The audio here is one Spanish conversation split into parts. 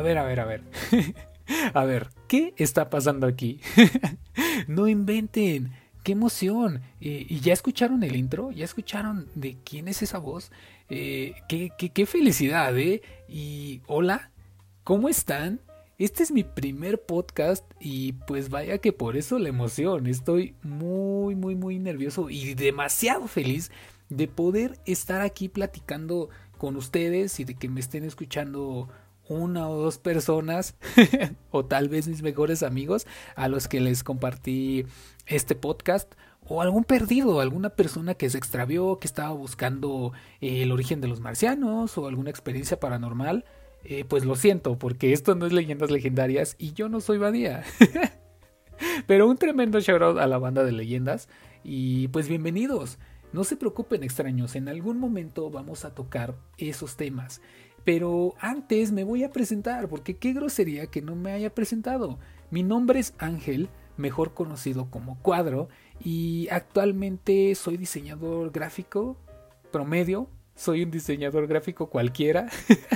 A ver, a ver, a ver. a ver, ¿qué está pasando aquí? no inventen. ¡Qué emoción! Eh, ¿Y ya escucharon el intro? ¿Ya escucharon de quién es esa voz? Eh, qué, qué, qué felicidad, ¿eh? Y hola, ¿cómo están? Este es mi primer podcast y pues vaya que por eso la emoción. Estoy muy, muy, muy nervioso y demasiado feliz de poder estar aquí platicando con ustedes y de que me estén escuchando una o dos personas o tal vez mis mejores amigos a los que les compartí este podcast o algún perdido, alguna persona que se extravió, que estaba buscando eh, el origen de los marcianos o alguna experiencia paranormal, eh, pues lo siento, porque esto no es leyendas legendarias y yo no soy Badía. Pero un tremendo shoutout a la banda de leyendas y pues bienvenidos. No se preocupen extraños, en algún momento vamos a tocar esos temas. Pero antes me voy a presentar, porque qué grosería que no me haya presentado. Mi nombre es Ángel, mejor conocido como Cuadro, y actualmente soy diseñador gráfico promedio. Soy un diseñador gráfico cualquiera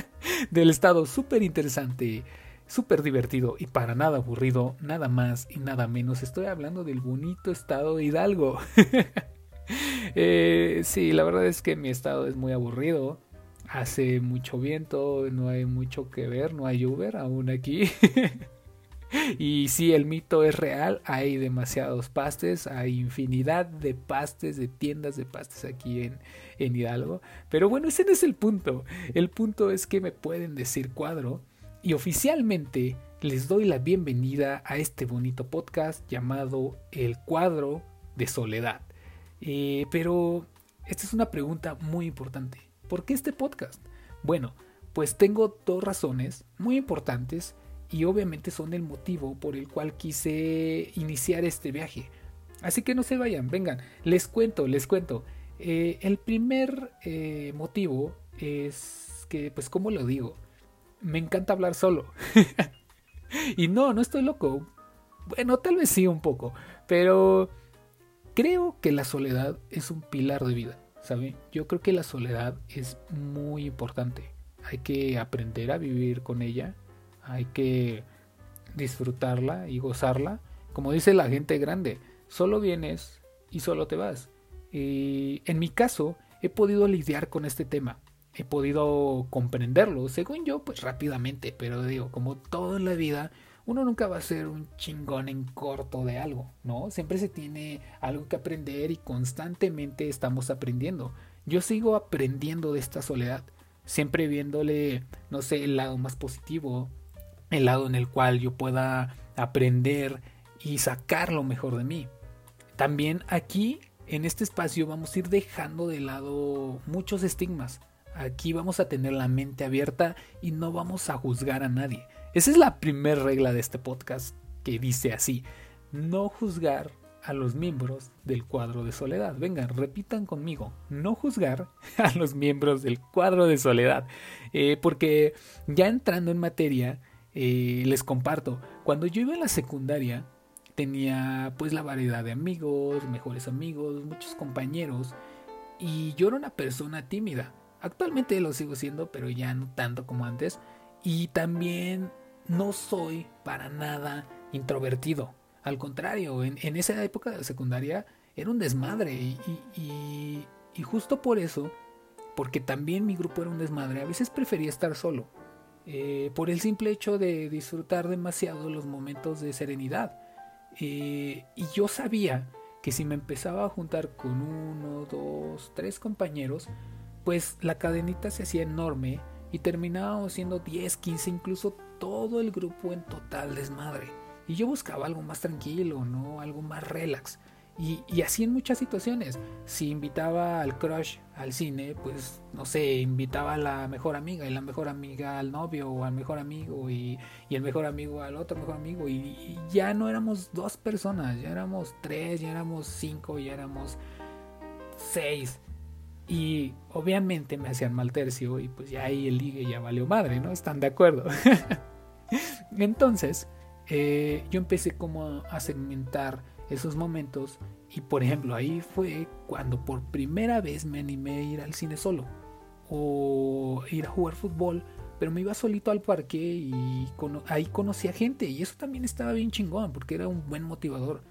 del estado súper interesante, súper divertido y para nada aburrido, nada más y nada menos. Estoy hablando del bonito estado de Hidalgo. eh, sí, la verdad es que mi estado es muy aburrido hace mucho viento, no hay mucho que ver, no hay Uber aún aquí. y si el mito es real, hay demasiados pastes, hay infinidad de pastes, de tiendas de pastes aquí en, en Hidalgo. Pero bueno, ese no es el punto. El punto es que me pueden decir cuadro y oficialmente les doy la bienvenida a este bonito podcast llamado El cuadro de soledad. Eh, pero esta es una pregunta muy importante. ¿Por qué este podcast? Bueno, pues tengo dos razones muy importantes y obviamente son el motivo por el cual quise iniciar este viaje. Así que no se vayan, vengan, les cuento, les cuento. Eh, el primer eh, motivo es que, pues, ¿cómo lo digo? Me encanta hablar solo. y no, no estoy loco. Bueno, tal vez sí un poco, pero creo que la soledad es un pilar de vida. Yo creo que la soledad es muy importante. Hay que aprender a vivir con ella, hay que disfrutarla y gozarla. Como dice la gente grande, solo vienes y solo te vas. Y en mi caso, he podido lidiar con este tema. He podido comprenderlo, según yo, pues rápidamente, pero digo, como todo en la vida, uno nunca va a ser un chingón en corto de algo, ¿no? Siempre se tiene algo que aprender y constantemente estamos aprendiendo. Yo sigo aprendiendo de esta soledad, siempre viéndole, no sé, el lado más positivo, el lado en el cual yo pueda aprender y sacar lo mejor de mí. También aquí, en este espacio, vamos a ir dejando de lado muchos estigmas. Aquí vamos a tener la mente abierta y no vamos a juzgar a nadie. Esa es la primera regla de este podcast que dice así, no juzgar a los miembros del cuadro de soledad. Vengan, repitan conmigo, no juzgar a los miembros del cuadro de soledad. Eh, porque ya entrando en materia, eh, les comparto, cuando yo iba en la secundaria, tenía pues la variedad de amigos, mejores amigos, muchos compañeros, y yo era una persona tímida. Actualmente lo sigo siendo, pero ya no tanto como antes. Y también no soy para nada introvertido. Al contrario, en, esa época de secundaria era un desmadre y, justo por eso, porque también mi grupo era un desmadre, a veces prefería estar solo. Eh, por el simple hecho de disfrutar demasiado los momentos de serenidad. Eh, y yo sabía que si me empezaba a juntar con uno, dos, tres compañeros, pues la cadenita se hacía enorme y terminábamos siendo 10, 15, incluso todo el grupo en total desmadre. Y yo buscaba algo más tranquilo, ¿no? Algo más relax. Y, y, así en muchas situaciones. Si invitaba al crush al cine, pues no sé, invitaba a la mejor amiga y la mejor amiga al novio o al mejor amigo y, y el mejor amigo al otro mejor amigo. Y, y, ya no éramos dos personas, ya éramos tres, ya éramos cinco, ya éramos seis. Y obviamente me hacían mal tercio y pues ya ahí el ligue ya valió madre, ¿no? Están de acuerdo. Entonces, eh, yo empecé como a segmentar esos momentos y por ejemplo ahí fue cuando por primera vez me animé a ir al cine solo o ir a jugar fútbol pero me iba solito al parque y ahí conocía gente y eso también estaba bien chingón porque era un buen motivador.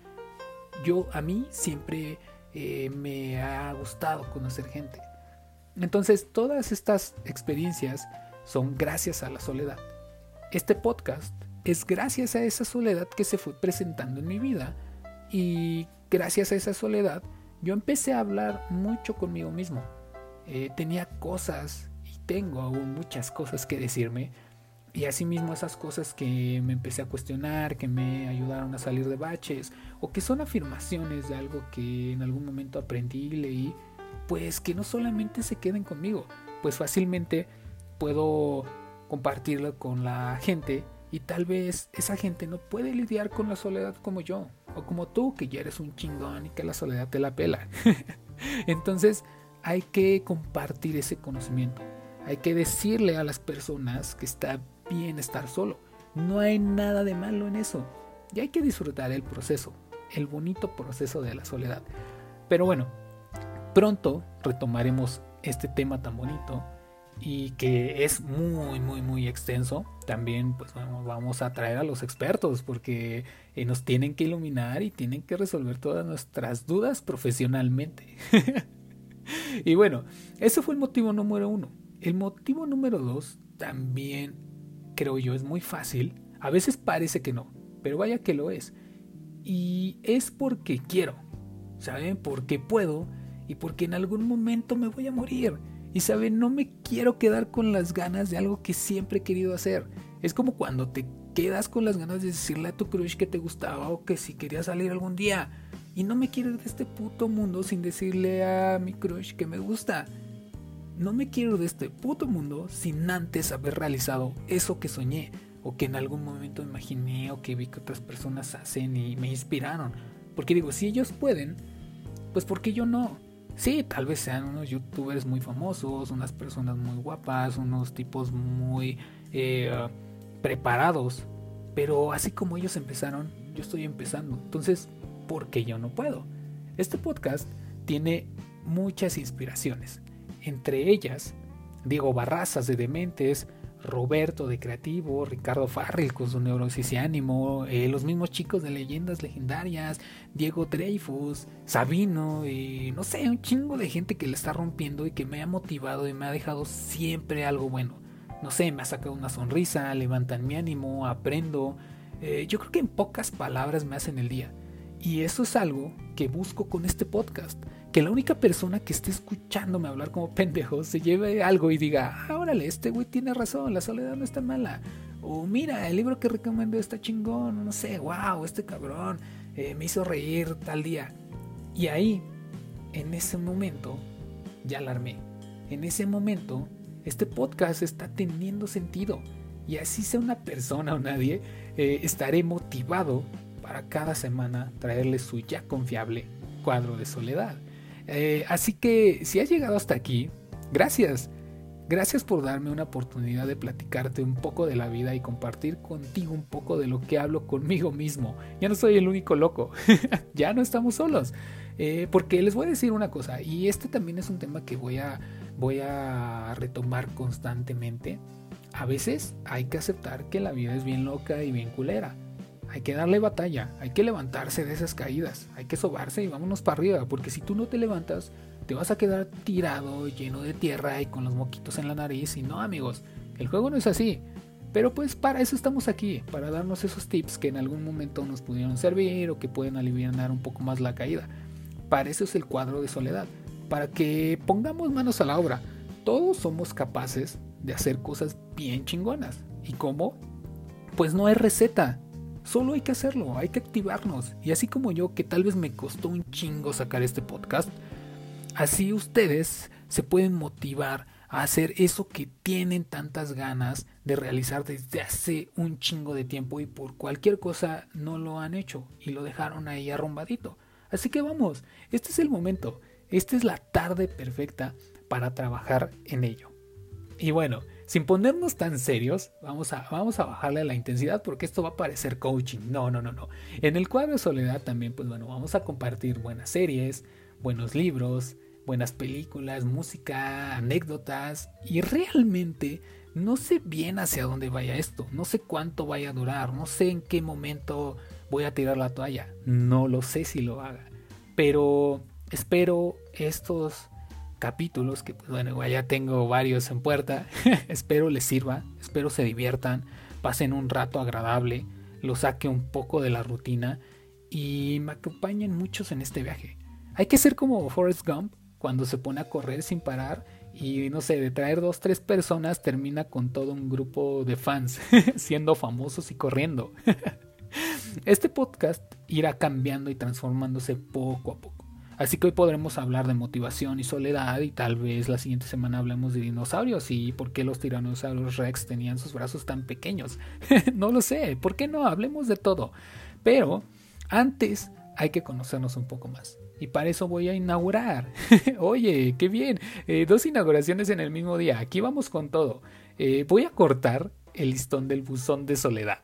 Yo a mí siempre eh, me ha gustado conocer gente. Entonces todas estas experiencias son gracias a la soledad. Este podcast es gracias a esa soledad que se fue presentando en mi vida y gracias a esa soledad yo empecé a hablar mucho conmigo mismo. Eh, tenía cosas y tengo aún muchas cosas que decirme y asimismo esas cosas que me empecé a cuestionar, que me ayudaron a salir de baches o que son afirmaciones de algo que en algún momento aprendí y leí, pues que no solamente se queden conmigo, pues fácilmente puedo compartirlo con la gente y tal vez esa gente no puede lidiar con la soledad como yo, o como tú, que ya eres un chingón y que la soledad te la pela. Entonces hay que compartir ese conocimiento. Hay que decirle a las personas que está bien estar solo. No hay nada de malo en eso. Y hay que disfrutar el proceso, el bonito proceso de la soledad. Pero bueno, pronto retomaremos este tema tan bonito y que es muy muy muy extenso también pues vamos a traer a los expertos porque eh, nos tienen que iluminar y tienen que resolver todas nuestras dudas profesionalmente y bueno ese fue el motivo número uno el motivo número dos también creo yo es muy fácil a veces parece que no pero vaya que lo es y es porque quiero saben porque puedo y porque en algún momento me voy a morir y sabe, no me quiero quedar con las ganas de algo que siempre he querido hacer. Es como cuando te quedas con las ganas de decirle a tu crush que te gustaba o que si quería salir algún día. Y no me quiero ir de este puto mundo sin decirle a mi crush que me gusta. No me quiero de este puto mundo sin antes haber realizado eso que soñé o que en algún momento imaginé o que vi que otras personas hacen y me inspiraron. Porque digo, si ellos pueden, pues ¿por qué yo no? Sí, tal vez sean unos youtubers muy famosos, unas personas muy guapas, unos tipos muy eh, preparados. Pero así como ellos empezaron, yo estoy empezando. Entonces, ¿por qué yo no puedo? Este podcast tiene muchas inspiraciones. Entre ellas, Diego Barrazas de Dementes, Roberto de Creativo, Ricardo Farrell con su neurosis y ánimo, eh, los mismos chicos de leyendas legendarias, Diego Dreyfus, Sabino, y no sé, un chingo de gente que le está rompiendo y que me ha motivado y me ha dejado siempre algo bueno. No sé, me ha sacado una sonrisa, levantan mi ánimo, aprendo. Eh, yo creo que en pocas palabras me hacen el día. Y eso es algo que busco con este podcast que la única persona que esté escuchándome hablar como pendejo se lleve algo y diga, ah, órale, este güey tiene razón, la soledad no está mala. O mira, el libro que recomiendo está chingón, no sé, wow, este cabrón eh, me hizo reír tal día. Y ahí, en ese momento, ya alarmé. En ese momento, este podcast está teniendo sentido. Y así sea una persona o nadie, eh, estaré motivado para cada semana traerle su ya confiable cuadro de soledad. Eh, así que si has llegado hasta aquí, gracias. Gracias por darme una oportunidad de platicarte un poco de la vida y compartir contigo un poco de lo que hablo conmigo mismo. Ya no soy el único loco, ya no estamos solos. Eh, porque les voy a decir una cosa, y este también es un tema que voy a, voy a retomar constantemente. A veces hay que aceptar que la vida es bien loca y bien culera hay que darle batalla, hay que levantarse de esas caídas, hay que sobarse y vámonos para arriba, porque si tú no te levantas, te vas a quedar tirado, lleno de tierra y con los moquitos en la nariz. Y no, amigos, el juego no es así. Pero pues para eso estamos aquí, para darnos esos tips que en algún momento nos pudieron servir o que pueden aliviar un poco más la caída. Para eso es el cuadro de soledad, para que pongamos manos a la obra. Todos somos capaces de hacer cosas bien chingonas. ¿Y cómo? Pues no hay receta, Solo hay que hacerlo, hay que activarnos. Y así como yo, que tal vez me costó un chingo sacar este podcast, así ustedes se pueden motivar a hacer eso que tienen tantas ganas de realizar desde hace un chingo de tiempo y por cualquier cosa no lo han hecho y lo dejaron ahí arrumbadito. Así que vamos, este es el momento, esta es la tarde perfecta para trabajar en ello. Y bueno, sin ponernos tan serios, vamos a, vamos a bajarle la intensidad porque esto va a parecer coaching. No, no, no, no. En el cuadro de soledad también, pues bueno, vamos a compartir buenas series, buenos libros, buenas películas, música, anécdotas y realmente no sé bien hacia dónde vaya esto, no sé cuánto vaya a durar, no sé en qué momento voy a tirar la toalla, no lo sé si lo haga, pero espero estos capítulos, que pues bueno, ya tengo varios en puerta, espero les sirva, espero se diviertan, pasen un rato agradable, lo saque un poco de la rutina y me acompañen muchos en este viaje. Hay que ser como Forrest Gump cuando se pone a correr sin parar y no sé, de traer dos, tres personas termina con todo un grupo de fans siendo famosos y corriendo. este podcast irá cambiando y transformándose poco a poco. Así que hoy podremos hablar de motivación y soledad y tal vez la siguiente semana hablemos de dinosaurios y por qué los tiranosaurios rex tenían sus brazos tan pequeños. no lo sé, ¿por qué no? Hablemos de todo. Pero antes hay que conocernos un poco más. Y para eso voy a inaugurar. Oye, qué bien. Eh, dos inauguraciones en el mismo día. Aquí vamos con todo. Eh, voy a cortar el listón del buzón de Soledad.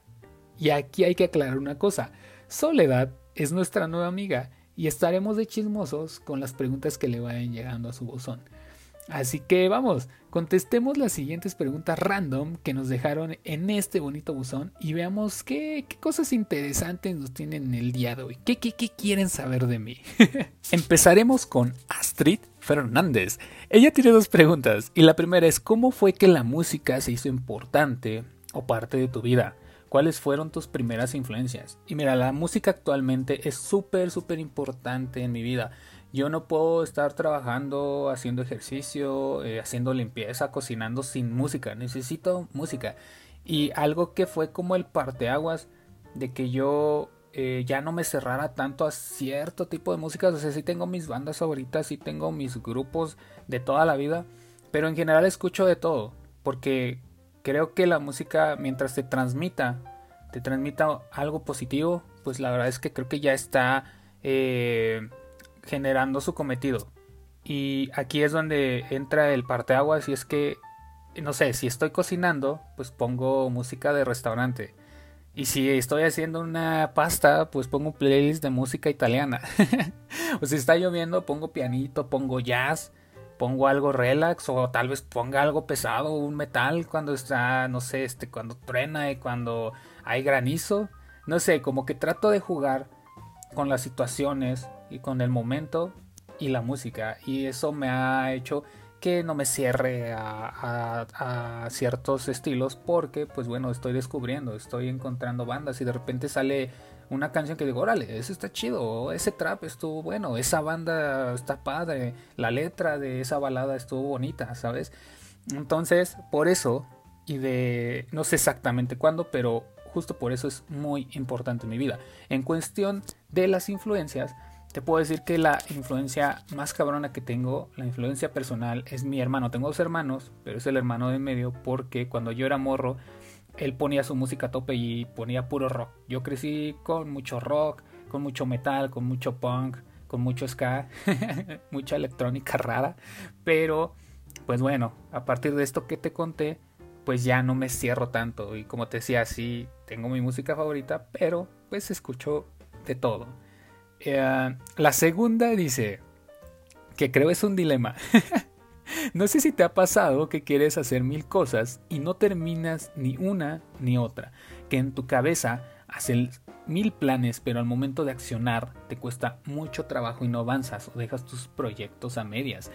Y aquí hay que aclarar una cosa. Soledad es nuestra nueva amiga y estaremos de chismosos con las preguntas que le vayan llegando a su buzón. Así que vamos, contestemos las siguientes preguntas random que nos dejaron en este bonito buzón y veamos qué, cosas interesantes nos tienen en el día de hoy. ¿Qué, qué, qué quieren saber de mí? Empezaremos con Astrid Fernández. Ella tiene dos preguntas y la primera es ¿cómo fue que la música se hizo importante o parte de tu vida? ¿Cuáles fueron tus primeras influencias? Y mira, la música actualmente es súper, súper importante en mi vida. Yo no puedo estar trabajando, haciendo ejercicio, eh, haciendo limpieza, cocinando sin música. Necesito música. Y algo que fue como el parteaguas de que yo eh, ya no me cerrara tanto a cierto tipo de música. O sea, sí tengo mis bandas favoritas, sí tengo mis grupos de toda la vida. Pero en general escucho de todo. Porque creo que la música, mientras te transmita, te transmita algo positivo, pues la verdad es que creo que ya está eh, generando su cometido. Y aquí es donde entra el parteaguas y es que, no sé, si estoy cocinando, pues pongo música de restaurante. Y si estoy haciendo una pasta, pues pongo playlist de música italiana. o si está lloviendo, pongo pianito, pongo jazz pongo algo relax o tal vez ponga algo pesado, un metal cuando está, no sé, este, cuando truena y cuando hay granizo. No sé, como que trato de jugar con las situaciones y con el momento y la música. Y eso me ha hecho que no me cierre a, ciertos estilos porque, pues bueno, estoy descubriendo, estoy encontrando bandas y de repente sale una canción que digo, órale, ese está chido, ese trap estuvo bueno, esa banda está padre, la letra de esa balada estuvo bonita, ¿sabes? Entonces, por eso, y de no sé exactamente cuándo, pero justo por eso es muy importante en mi vida. En cuestión de las influencias, te puedo decir que la influencia más cabrona que tengo, la influencia personal, es mi hermano. Tengo dos hermanos, pero es el hermano de medio porque cuando yo era morro, él ponía su música a tope y ponía puro rock. Yo crecí con mucho rock, con mucho metal, con mucho punk, con mucho ska, mucha electrónica rara, pero pues bueno, a partir de esto que te conté, pues ya no me cierro tanto y como te decía, sí, tengo mi música favorita, pero pues escucho de todo. Eh, la segunda dice, que creo es un dilema. No sé si te ha pasado que quieres hacer mil cosas y no terminas ni una ni otra, que en tu cabeza haces mil planes pero al momento de accionar te cuesta mucho trabajo y no avanzas o dejas tus proyectos a medias.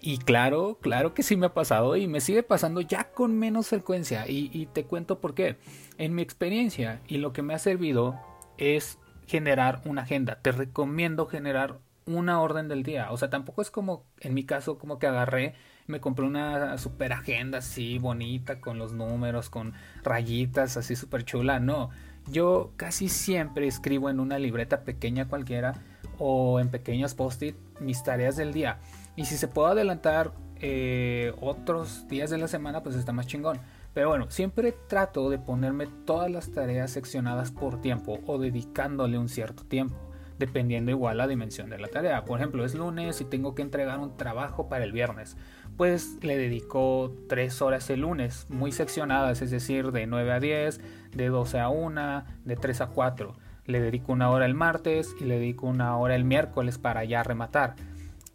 Y claro, claro que sí me ha pasado y me sigue pasando ya con menos frecuencia y, y te cuento por qué. En mi experiencia y lo que me ha servido es generar una agenda. Te recomiendo generar una orden del día. O sea, tampoco es como en mi caso como que agarré, me compré una super agenda así bonita con los números, con rayitas así super chula. No, yo casi siempre escribo en una libreta pequeña cualquiera o en pequeños post-it mis tareas del día. Y si se puede adelantar eh, otros días de la semana, pues está más chingón. Pero bueno, siempre trato de ponerme todas las tareas seccionadas por tiempo o dedicándole un cierto tiempo dependiendo igual la dimensión de la tarea. Por ejemplo, es lunes y tengo que entregar un trabajo para el viernes. Pues le dedico 3 horas el lunes, muy seccionadas, es decir, de 9 a 10, de 12 a 1, de 3 a 4. Le dedico una hora el martes y le dedico una hora el miércoles para ya rematar.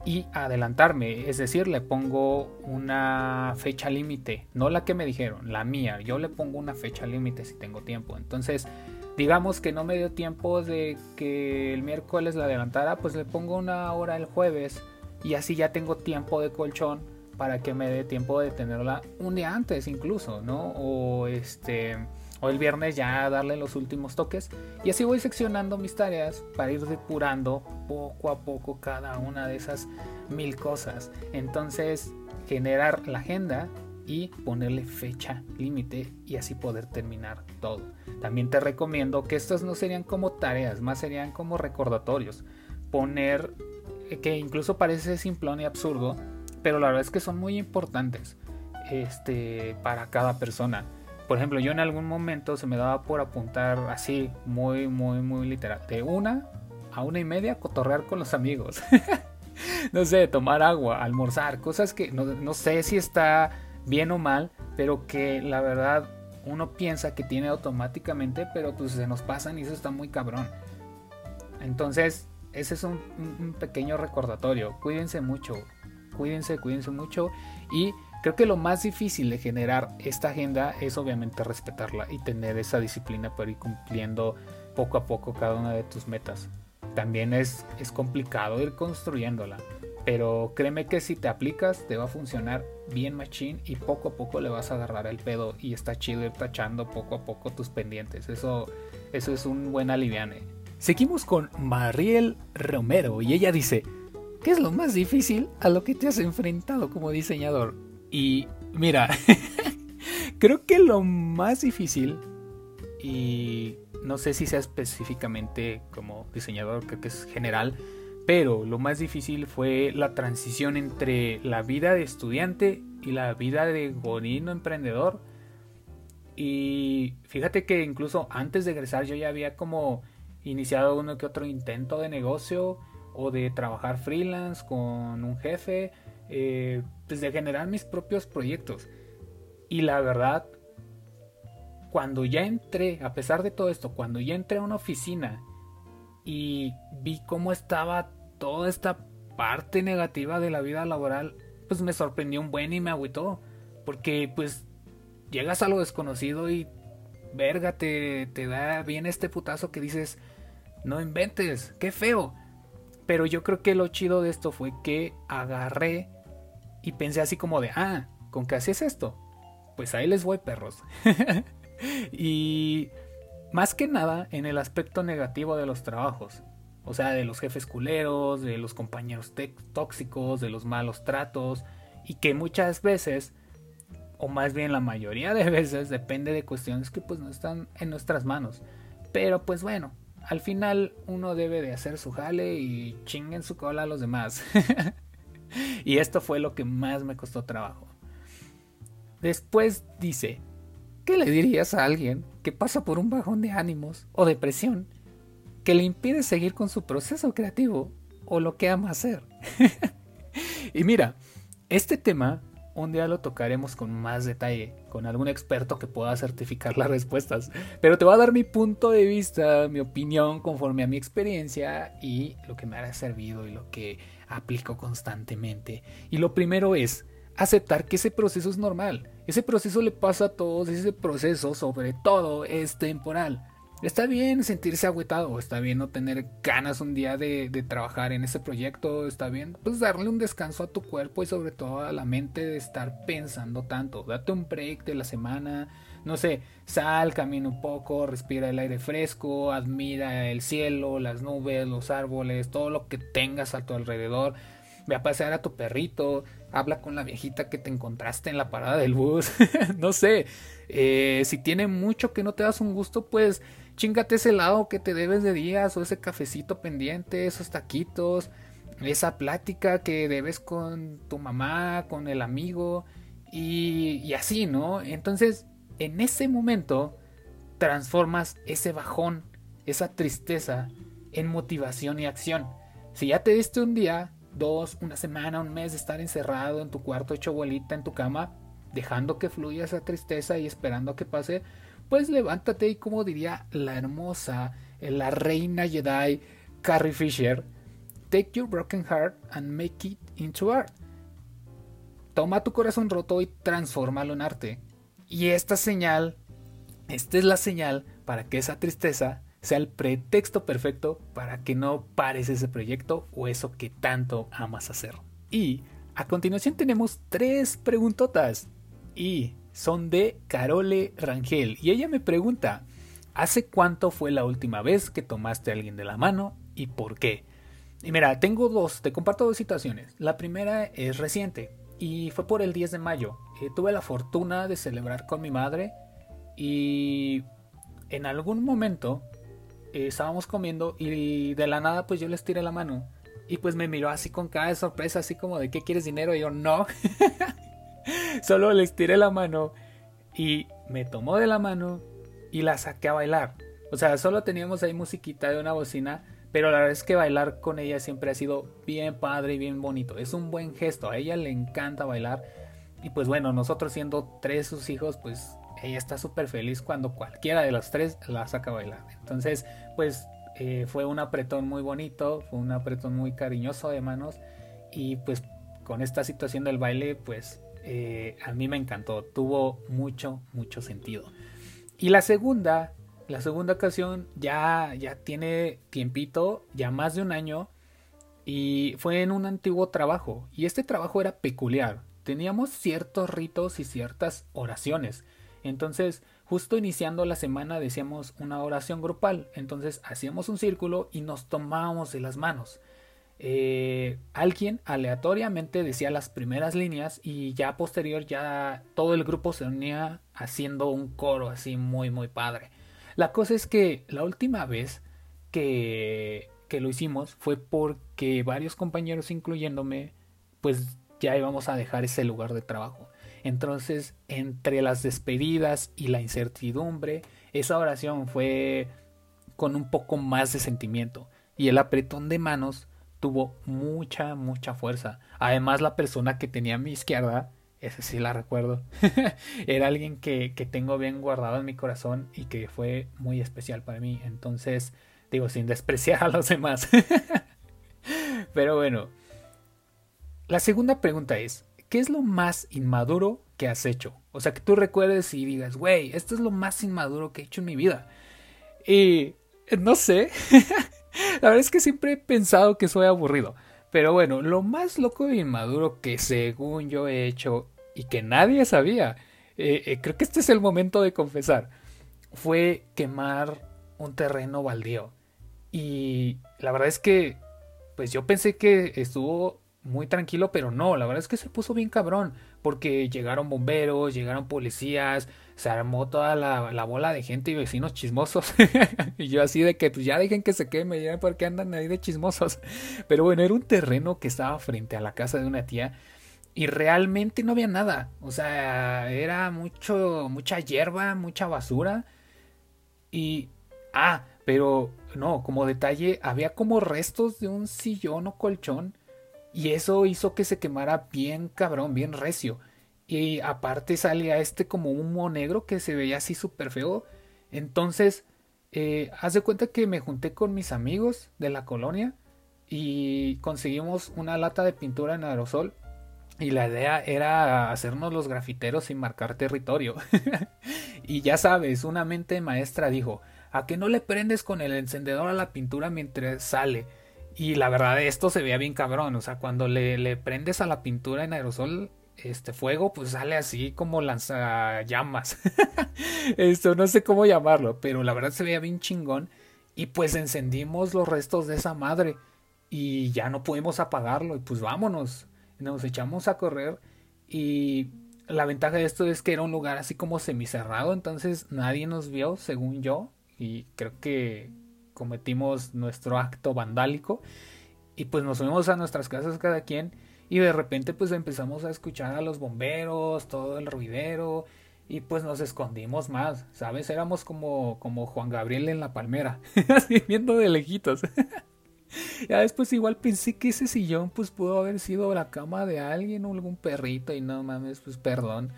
Y adelantarme, es decir, le pongo una fecha límite, no la que me dijeron, la mía, yo le pongo una fecha límite si tengo tiempo. Entonces, digamos que no me dio tiempo de que el miércoles la adelantara, pues le pongo una hora el jueves y así ya tengo tiempo de colchón para que me dé tiempo de tenerla un día antes incluso, ¿no? O este o el viernes ya darle los últimos toques y así voy seccionando mis tareas para ir depurando poco a poco cada una de esas mil cosas. Entonces, generar la agenda y ponerle fecha límite y así poder terminar todo. También te recomiendo que estas no serían como tareas, más serían como recordatorios. Poner eh, que incluso parece simplón y absurdo, pero la verdad es que son muy importantes este, para cada persona. Por ejemplo, yo en algún momento se me daba por apuntar así, muy, muy, muy literal, de una a una y media, cotorrear con los amigos. no sé, tomar agua, almorzar, cosas que no, sé si está bien o mal, pero que la verdad uno piensa que tiene automáticamente, pero pues se nos pasan y eso está muy cabrón. Entonces, ese es un, un, pequeño recordatorio. Cuídense mucho, cuídense, cuídense mucho. Y creo que lo más difícil de generar esta agenda es obviamente respetarla y tener esa disciplina para ir cumpliendo poco a poco cada una de tus metas. También es, es complicado ir construyéndola. Pero créeme que si te aplicas te va a funcionar bien machine y poco a poco le vas a agarrar el pedo y está chido ir tachando poco a poco tus pendientes. Eso, eso es un buen aliviane. Seguimos con Mariel Romero y ella dice, ¿qué es lo más difícil a lo que te has enfrentado como diseñador? Y mira, creo que lo más difícil y no sé si sea específicamente como diseñador, creo que es general, pero lo más difícil fue la transición entre la vida de estudiante y la vida de godino emprendedor. Y fíjate que incluso antes de egresar yo ya había como iniciado uno que otro intento de negocio o de trabajar freelance con un jefe, eh, pues de generar mis propios proyectos. Y la verdad, cuando ya entré, a pesar de todo esto, cuando ya entré a una oficina y vi cómo estaba toda esta parte negativa de la vida laboral, pues me sorprendió un buen y me agüitó. Porque pues llegas a lo desconocido y verga, te, te da bien este putazo que dices, no inventes, qué feo. Pero yo creo que lo chido de esto fue que agarré y pensé así como de, ah, ¿con qué haces esto? Pues ahí les voy, perros. y más que nada en el aspecto negativo de los trabajos. O sea, de los jefes culeros, de los compañeros tóxicos, de los malos tratos. Y que muchas veces, o más bien la mayoría de veces, depende de cuestiones que pues no están en nuestras manos. Pero pues bueno, al final uno debe de hacer su jale y chinguen su cola a los demás. y esto fue lo que más me costó trabajo. Después dice, ¿qué le dirías a alguien que pasa por un bajón de ánimos o depresión que le impide seguir con su proceso creativo o lo que ama hacer. y mira, este tema un día lo tocaremos con más detalle, con algún experto que pueda certificar las respuestas. Pero te voy a dar mi punto de vista, mi opinión conforme a mi experiencia y lo que me ha servido y lo que aplico constantemente. Y lo primero es aceptar que ese proceso es normal. Ese proceso le pasa a todos, ese proceso sobre todo es temporal. Está bien sentirse agüitado, está bien no tener ganas un día de, trabajar en ese proyecto, está bien pues darle un descanso a tu cuerpo y sobre todo a la mente de estar pensando tanto. Date un break de la semana, no sé, sal, camina un poco, respira el aire fresco, admira el cielo, las nubes, los árboles, todo lo que tengas a tu alrededor. Ve a pasear a tu perrito, habla con la viejita que te encontraste en la parada del bus, no sé, eh, si tiene mucho que no te das un gusto, pues chingate ese helado que te debes de días o ese cafecito pendiente, esos taquitos, esa plática que debes con tu mamá, con el amigo y, y así, ¿no? Entonces, en ese momento transformas ese bajón, esa tristeza en motivación y acción. Si ya te diste un día, dos, una semana, un mes de estar encerrado en tu cuarto hecho bolita en tu cama, dejando que fluya esa tristeza y esperando a que pase, pues levántate y como diría la hermosa, la reina Jedi Carrie Fisher, Take your broken heart and make it into art. Toma tu corazón roto y transfórmalo en arte. Y esta señal, esta es la señal para que esa tristeza sea el pretexto perfecto para que no pares ese proyecto o eso que tanto amas hacer. Y a continuación tenemos tres preguntotas y son de Carole Rangel y ella me pregunta, ¿hace cuánto fue la última vez que tomaste a alguien de la mano y por qué? Y mira, tengo dos, te comparto dos situaciones. La primera es reciente y fue por el 10 de mayo. Eh, tuve la fortuna de celebrar con mi madre y en algún momento eh, estábamos comiendo y de la nada pues yo les tiré la mano y pues me miró así con cara de sorpresa, así como de ¿qué quieres dinero? Y yo no. Solo les tiré la mano y me tomó de la mano y la saqué a bailar. O sea, solo teníamos ahí musiquita de una bocina, pero la verdad es que bailar con ella siempre ha sido bien padre y bien bonito. Es un buen gesto, a ella le encanta bailar. Y pues bueno, nosotros siendo tres sus hijos, pues ella está súper feliz cuando cualquiera de los tres la saca a bailar. Entonces, pues eh, fue un apretón muy bonito, fue un apretón muy cariñoso de manos y pues con esta situación del baile, pues eh, a mí me encantó, tuvo mucho, mucho sentido. Y la segunda, la segunda ocasión ya, ya tiene tiempito, ya más de un año, y fue en un antiguo trabajo, y este trabajo era peculiar, teníamos ciertos ritos y ciertas oraciones, entonces, justo iniciando la semana decíamos una oración grupal. Entonces hacíamos un círculo y nos tomábamos de las manos. Eh, alguien aleatoriamente decía las primeras líneas y ya posterior ya todo el grupo se unía haciendo un coro así muy muy padre. La cosa es que la última vez que, que lo hicimos fue porque varios compañeros incluyéndome pues ya íbamos a dejar ese lugar de trabajo. Entonces, entre las despedidas y la incertidumbre, esa oración fue con un poco más de sentimiento. Y el apretón de manos tuvo mucha, mucha fuerza. Además, la persona que tenía a mi izquierda, esa sí la recuerdo, era alguien que, que tengo bien guardado en mi corazón y que fue muy especial para mí. Entonces, digo, sin despreciar a los demás. Pero bueno, la segunda pregunta es, ¿qué es lo más inmaduro que has hecho? O sea, que tú recuerdes y digas, güey, esto es lo más inmaduro que he hecho en mi vida. Y no sé, la verdad es que siempre he pensado que soy aburrido. Pero bueno, lo más loco e inmaduro que según yo he hecho y que nadie sabía, eh, eh, creo que este es el momento de confesar, fue quemar un terreno baldío. Y la verdad es que, pues yo pensé que estuvo muy tranquilo, pero no, la verdad es que se puso bien cabrón, porque llegaron bomberos, llegaron policías, se armó toda la, bola de gente y vecinos chismosos. y yo así de que pues ya dejen que se queme, ya porque andan ahí de chismosos. Pero bueno, era un terreno que estaba frente a la casa de una tía y realmente no había nada. O sea, era mucho, mucha hierba, mucha basura. Y... Ah, pero no, como detalle, había como restos de un sillón o colchón y eso hizo que se quemara bien cabrón, bien recio. Y aparte salía este como humo negro que se veía así súper feo. Entonces, eh, haz de cuenta que me junté con mis amigos de la colonia y conseguimos una lata de pintura en aerosol. Y la idea era hacernos los grafiteros sin marcar territorio. y ya sabes, una mente maestra dijo, ¿a qué no le prendes con el encendedor a la pintura mientras sale? Y la verdad, esto se veía bien cabrón. O sea, cuando le, le prendes a la pintura en aerosol, este fuego, pues sale así como lanzallamas. Esto no sé cómo llamarlo, pero la verdad se veía bien chingón. Y pues encendimos los restos de esa madre. Y ya no pudimos apagarlo. Y pues vámonos. Nos echamos a correr. Y la ventaja de esto es que era un lugar así como semicerrado. Entonces nadie nos vio, según yo. Y creo que cometimos nuestro acto vandálico y pues nos fuimos a nuestras casas cada quien y de repente pues empezamos a escuchar a los bomberos, todo el ruidero y pues nos escondimos más, ¿sabes? Éramos como, como Juan Gabriel en la palmera, así viendo de lejitos. ya después igual pensé que ese sillón pues pudo haber sido la cama de alguien o algún perrito y no mames, pues perdón.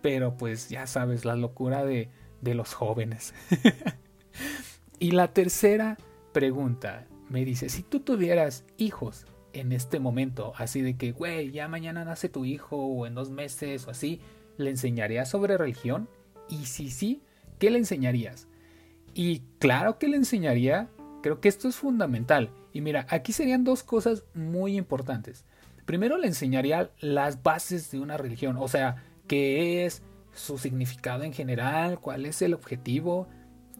Pero pues ya sabes, la locura de, de los jóvenes. Y la tercera pregunta me dice, si tú tuvieras hijos en este momento, así de que, güey, ya mañana nace tu hijo o en dos meses o así, ¿le enseñarías sobre religión? Y si sí, ¿qué le enseñarías? Y claro que le enseñaría, creo que esto es fundamental. Y mira, aquí serían dos cosas muy importantes. Primero le enseñaría las bases de una religión, o sea, qué es su significado en general, cuál es el objetivo,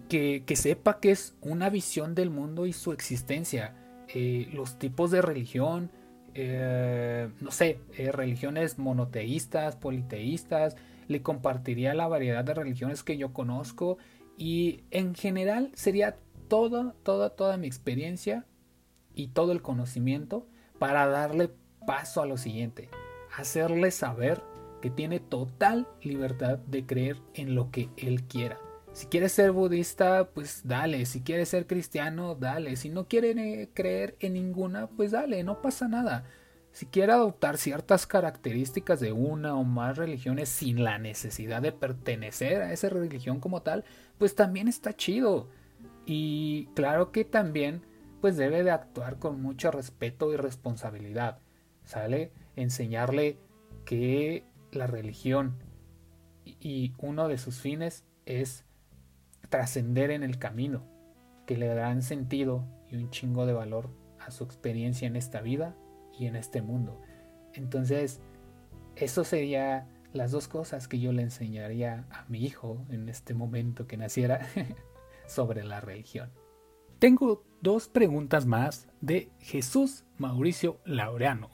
que, sepa que es una visión del mundo y su existencia, eh, los tipos de religión, eh, no sé, eh, religiones monoteístas, politeístas, le compartiría la variedad de religiones que yo conozco y en general sería toda, toda, toda mi experiencia y todo el conocimiento para darle paso a lo siguiente, hacerle saber que tiene total libertad de creer en lo que él quiera. Si quiere ser budista, pues dale. Si quiere ser cristiano, dale. Si no quiere creer en ninguna, pues dale, no pasa nada. Si quiere adoptar ciertas características de una o más religiones sin la necesidad de pertenecer a esa religión como tal, pues también está chido. Y claro que también pues debe de actuar con mucho respeto y responsabilidad. ¿Sale? Enseñarle que la religión y uno de sus fines es trascender en el camino, que le darán sentido y un chingo de valor a su experiencia en esta vida y en este mundo. Entonces, eso sería las dos cosas que yo le enseñaría a mi hijo en este momento que naciera sobre la religión. Tengo dos preguntas más de Jesús Mauricio Laureano.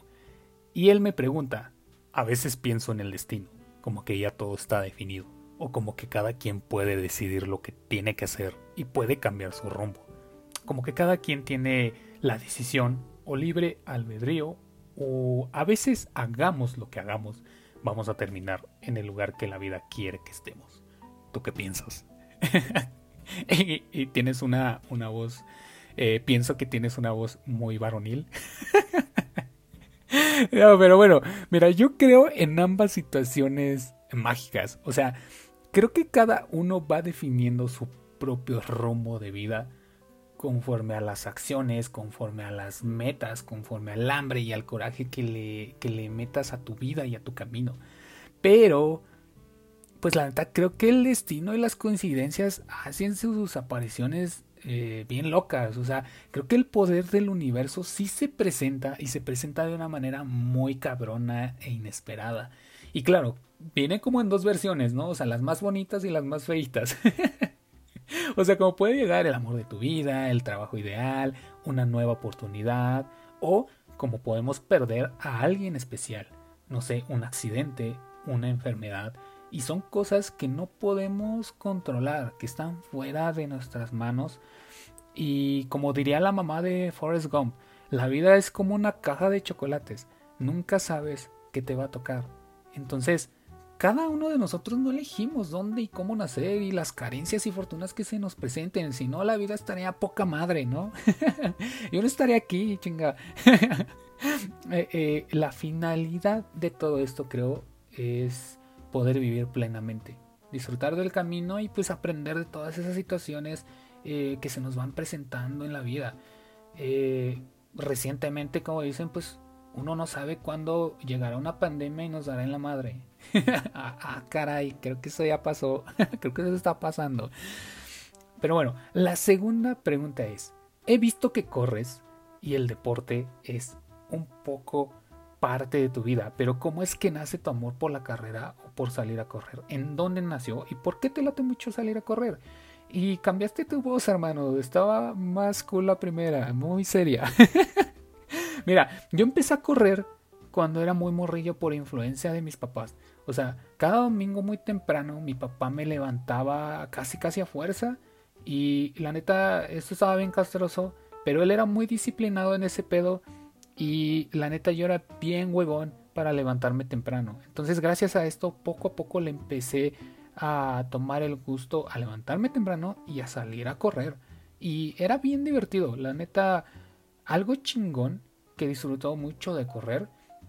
Y él me pregunta, a veces pienso en el destino, como que ya todo está definido, o como que cada quien puede decidir lo que tiene que hacer y puede cambiar su rumbo. Como que cada quien tiene la decisión o libre albedrío, o a veces hagamos lo que hagamos, vamos a terminar en el lugar que la vida quiere que estemos. ¿Tú qué piensas? y, tienes una, una voz, eh, pienso que tienes una voz muy varonil. Pero bueno, mira, yo creo en ambas situaciones mágicas. O sea, creo que cada uno va definiendo su propio rumbo de vida conforme a las acciones, conforme a las metas, conforme al hambre y al coraje que le, que le metas a tu vida y a tu camino. Pero, pues la neta, creo que el destino y las coincidencias hacen sus apariciones eh, bien locas. O sea, creo que el poder del universo sí se presenta y se presenta de una manera muy cabrona e inesperada. Y claro, viene como en dos versiones, ¿no? O sea, las más bonitas y las más feitas. o sea, como puede llegar el amor de tu vida, el trabajo ideal, una nueva oportunidad, o como podemos perder a alguien especial. No sé, un accidente, una enfermedad. Y son cosas que no podemos controlar, que están fuera de nuestras manos. Y como diría la mamá de Forrest Gump, la vida es como una caja de chocolates. Nunca sabes qué te va a tocar. Entonces, cada uno de nosotros no elegimos dónde y cómo nacer y las carencias y fortunas que se nos presenten. Si no, la vida estaría poca madre, ¿no? Yo no estaría aquí, chinga. Eh, eh, la finalidad de todo esto, creo, es poder vivir plenamente, disfrutar del camino y pues aprender de todas esas situaciones eh, que se nos van presentando en la vida. Eh, recientemente, como dicen, pues uno no sabe cuándo llegará una pandemia y nos dará en la madre. Ah, ah, caray, creo que eso ya pasó, creo que eso está pasando. Pero bueno, la segunda pregunta es, he visto que corres y el deporte es un poco parte de tu vida, pero ¿cómo es que nace tu amor por la carrera o por salir a correr? ¿En dónde nació y por qué te late mucho salir a correr? Y cambiaste tu voz, hermano, estaba más cool la primera, muy seria. Mira, yo empecé a correr cuando era muy morrillo por influencia de mis papás. O sea, cada domingo muy temprano mi papá me levantaba casi casi a fuerza y la neta, esto estaba bien castroso, pero él era muy disciplinado en ese pedo y la neta yo era bien huevón para levantarme temprano. Entonces gracias a esto poco a poco le empecé a tomar el gusto a levantarme temprano y a salir a correr. Y era bien divertido. La neta, algo chingón que disfrutó mucho de correr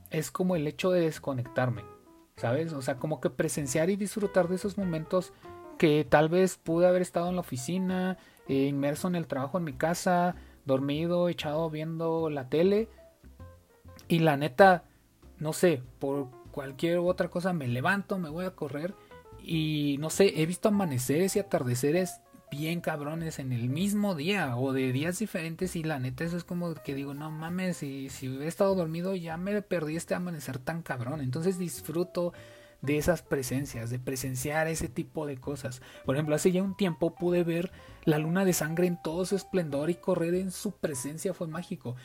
es como el hecho de desconectarme. ¿Sabes? O sea, como que presenciar y disfrutar de esos momentos que tal vez pude haber estado en la oficina, eh, inmerso en el trabajo en mi casa, dormido, echado viendo la tele. Y la neta, no sé, por cualquier otra cosa me levanto, me voy a correr. Y no sé, he visto amaneceres y atardeceres bien cabrones en el mismo día o de días diferentes y la neta eso es como que digo, no mames, si, si hubiera estado dormido ya me perdí este amanecer tan cabrón. Entonces disfruto de esas presencias, de presenciar ese tipo de cosas. Por ejemplo, hace ya un tiempo pude ver la luna de sangre en todo su esplendor y correr en su presencia fue mágico.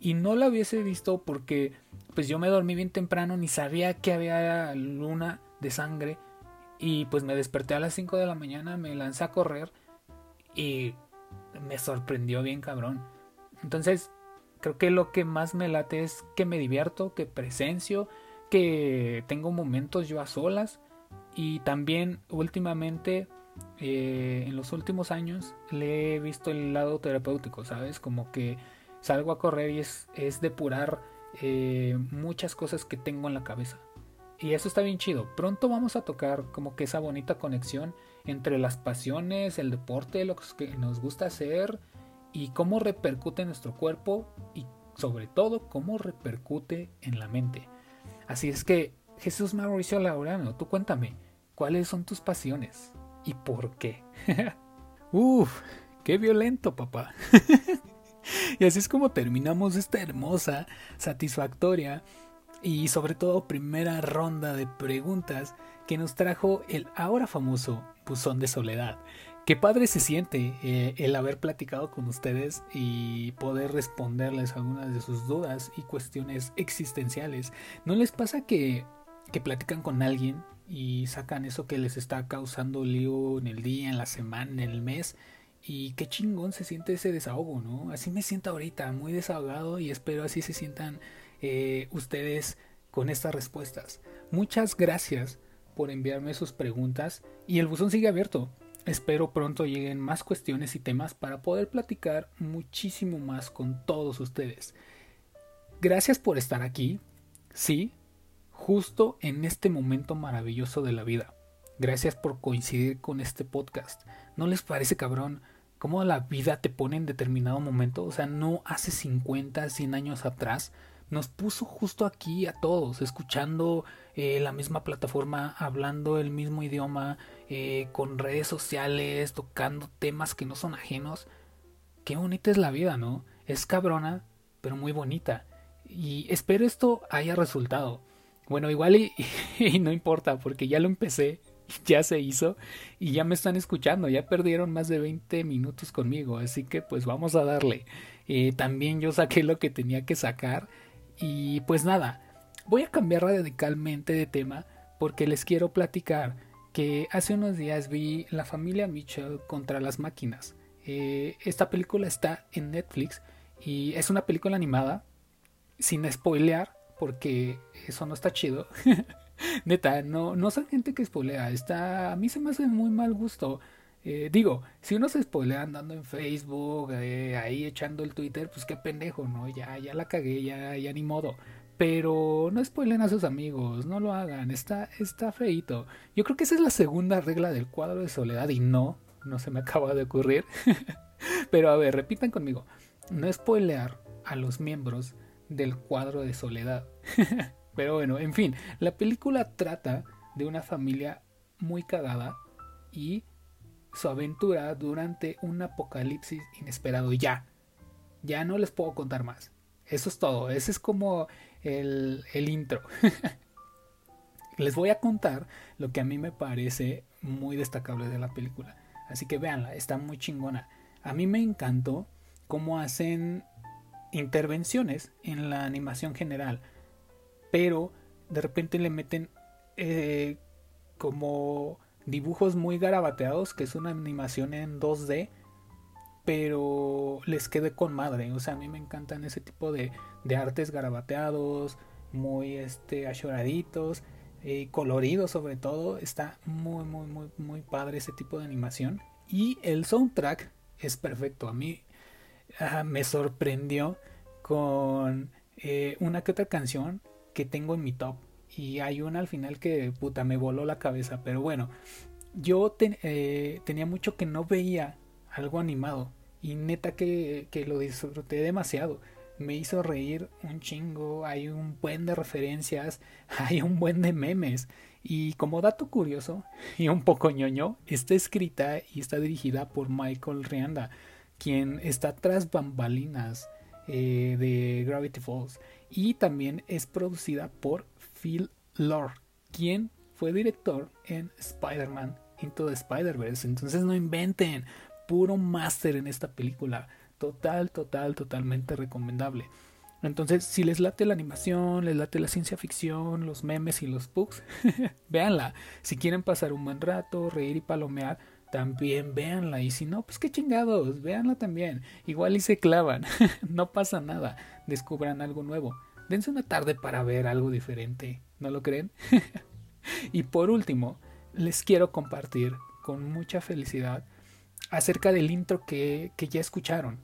Y no la hubiese visto porque pues yo me dormí bien temprano, ni sabía que había luna de sangre. Y pues me desperté a las 5 de la mañana, me lancé a correr y me sorprendió bien cabrón. Entonces, creo que lo que más me late es que me divierto, que presencio, que tengo momentos yo a solas y también últimamente eh, en los últimos años le he visto el lado terapéutico, ¿sabes? Como que salgo a correr y es, es depurar eh, muchas cosas que tengo en la cabeza. Y eso está bien chido. Pronto vamos a tocar como que esa bonita conexión entre las pasiones, el deporte, lo que nos gusta hacer y cómo repercute en nuestro cuerpo y sobre todo cómo repercute en la mente. Así es que, Jesús Mauricio Laurano, tú cuéntame, ¿cuáles son tus pasiones y por qué? Uf, qué violento, papá. y así es como terminamos esta hermosa, satisfactoria y sobre todo primera ronda de preguntas que nos trajo el ahora famoso buzón de soledad. Qué padre se siente eh, el haber platicado con ustedes y poder responderles algunas de sus dudas y cuestiones existenciales. ¿No les pasa que, que platican con alguien y sacan eso que les está causando lío en el día, en la semana, en el mes? Y qué chingón se siente ese desahogo, ¿no? Así me siento ahorita, muy desahogado y espero así se sientan eh, ustedes con estas respuestas. Muchas gracias por enviarme sus preguntas y el buzón sigue abierto. Espero pronto lleguen más cuestiones y temas para poder platicar muchísimo más con todos ustedes. Gracias por estar aquí, sí, justo en este momento maravilloso de la vida. Gracias por coincidir con este podcast. ¿No les parece cabrón cómo la vida te pone en determinado momento? O sea, no hace 50, 100 años atrás nos puso justo aquí a todos, escuchando eh, la misma plataforma, hablando el mismo idioma, eh, con redes sociales, tocando temas que no son ajenos. Qué bonita es la vida, ¿no? Es cabrona, pero muy bonita. Y espero esto haya resultado. Bueno, igual y, no importa, porque ya lo empecé, ya se hizo y ya me están escuchando, ya perdieron más de 20 minutos conmigo, así que pues vamos a darle. Eh, también yo saqué lo que tenía que sacar y pues nada, voy a cambiar radicalmente de tema porque les quiero platicar que hace unos días vi La familia Mitchell contra las máquinas. Eh, esta película está en Netflix y es una película animada, sin spoilear, porque eso no está chido. Neta, no, no son gente que spoilea, está, a mí se me hace muy mal gusto. Eh, digo, si uno se spoilea andando en Facebook, eh, ahí echando el Twitter, pues qué pendejo, ¿no? Ya, ya la cagué, ya, ya ni modo. Pero no spoilen a sus amigos, no lo hagan, está, está feito. Yo creo que esa es la segunda regla del cuadro de soledad y no, no se me acaba de ocurrir. Pero a ver, repitan conmigo, no spoilear a los miembros del cuadro de soledad. Pero bueno, en fin, la película trata de una familia muy cagada y su aventura durante un apocalipsis inesperado. Ya, ya no les puedo contar más. Eso es todo. Ese es como el, el intro. les voy a contar lo que a mí me parece muy destacable de la película. Así que véanla, está muy chingona. A mí me encantó cómo hacen intervenciones en la animación general. Pero de repente le meten eh, como dibujos muy garabateados, que es una animación en 2D, pero les quedé con madre. O sea, a mí me encantan ese tipo de, de artes garabateados, muy este, achoraditos, eh, coloridos sobre todo. Está muy, muy, muy, muy padre ese tipo de animación. Y el soundtrack es perfecto. A mí ah, me sorprendió con eh, una que otra canción tengo en mi top y hay una al final que puta me voló la cabeza. Pero bueno, yo eh, tenía mucho que no veía algo animado. y neta que, que lo disfruté demasiado. Me hizo reír un chingo, hay un buen de referencias, hay un buen de memes. Y como dato curioso y un poco ñoño, está escrita y está dirigida por Michael Rianda, quien está tras bambalinas eh, de Gravity Falls. Y también es producida por Phil Lord, quien fue director en Spider-Man Into the Spider-Verse. Entonces no inventen, puro máster en esta película. Total, total, totalmente recomendable. Entonces, si les late la animación, les late la ciencia ficción, los memes y los bugs, véanla. Si quieren pasar un buen rato, reír y palomear, también véanla. Y si no, pues qué chingados, véanla también. Igual y se clavan, no pasa nada, descubran algo nuevo. Dense una tarde para ver algo diferente, ¿no lo creen? y por último, les quiero compartir con mucha felicidad acerca del intro que, que ya escucharon.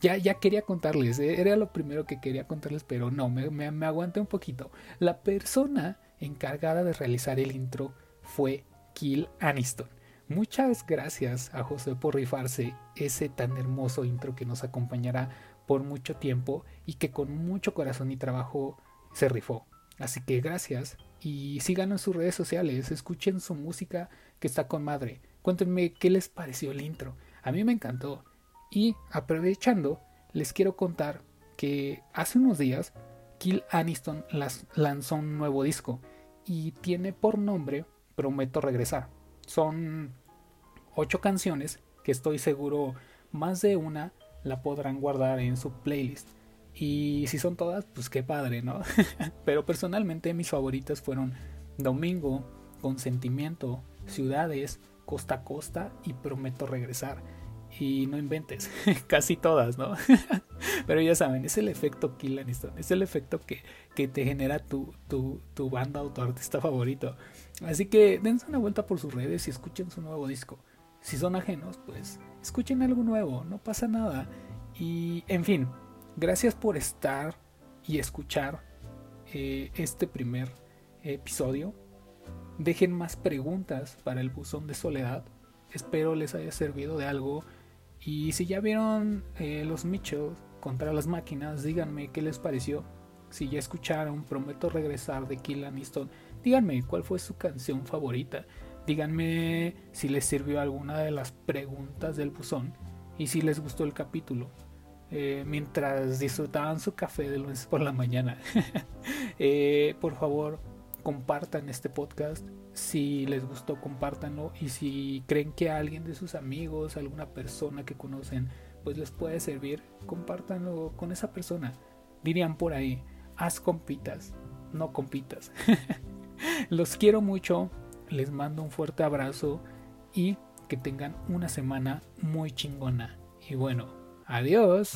Ya, ya quería contarles, eh, era lo primero que quería contarles, pero no, me, me, me aguanté un poquito. La persona encargada de realizar el intro fue Kill Aniston. Muchas gracias a José por rifarse ese tan hermoso intro que nos acompañará por mucho tiempo y que con mucho corazón y trabajo se rifó. Así que gracias y sigan en sus redes sociales, escuchen su música que está con madre. Cuéntenme qué les pareció el intro. A mí me encantó. Y aprovechando, les quiero contar que hace unos días Kill Aniston lanzó un nuevo disco y tiene por nombre Prometo Regresar. Son ocho canciones que estoy seguro más de una la podrán guardar en su playlist. Y si son todas, pues qué padre, ¿no? Pero personalmente mis favoritas fueron Domingo, Consentimiento, Ciudades, Costa a Costa y Prometo Regresar. Y no inventes, casi todas, ¿no? Pero ya saben, es el efecto Kill Aniston, es el efecto que, que te genera tu, tu, tu banda o tu artista favorito. Así que dense una vuelta por sus redes y escuchen su nuevo disco. Si son ajenos, pues escuchen algo nuevo, no pasa nada. Y en fin, gracias por estar y escuchar eh, este primer episodio. Dejen más preguntas para el buzón de soledad. Espero les haya servido de algo. Y si ya vieron eh, los Mitchell contra las máquinas, díganme qué les pareció. Si ya escucharon, prometo regresar de Kill Aniston. Díganme cuál fue su canción favorita. Díganme si les sirvió alguna de las preguntas del buzón y si les gustó el capítulo. Eh, mientras disfrutaban su café de lunes por la mañana. Eh, por favor, compartan este podcast. Si les gustó, compártanlo. Y si creen que alguien de sus amigos, alguna persona que conocen, pues les puede servir, compártanlo con esa persona. Dirían por ahí, haz compitas, no compitas. Los quiero mucho les mando un fuerte abrazo y que tengan una semana muy chingona. Y bueno, adiós.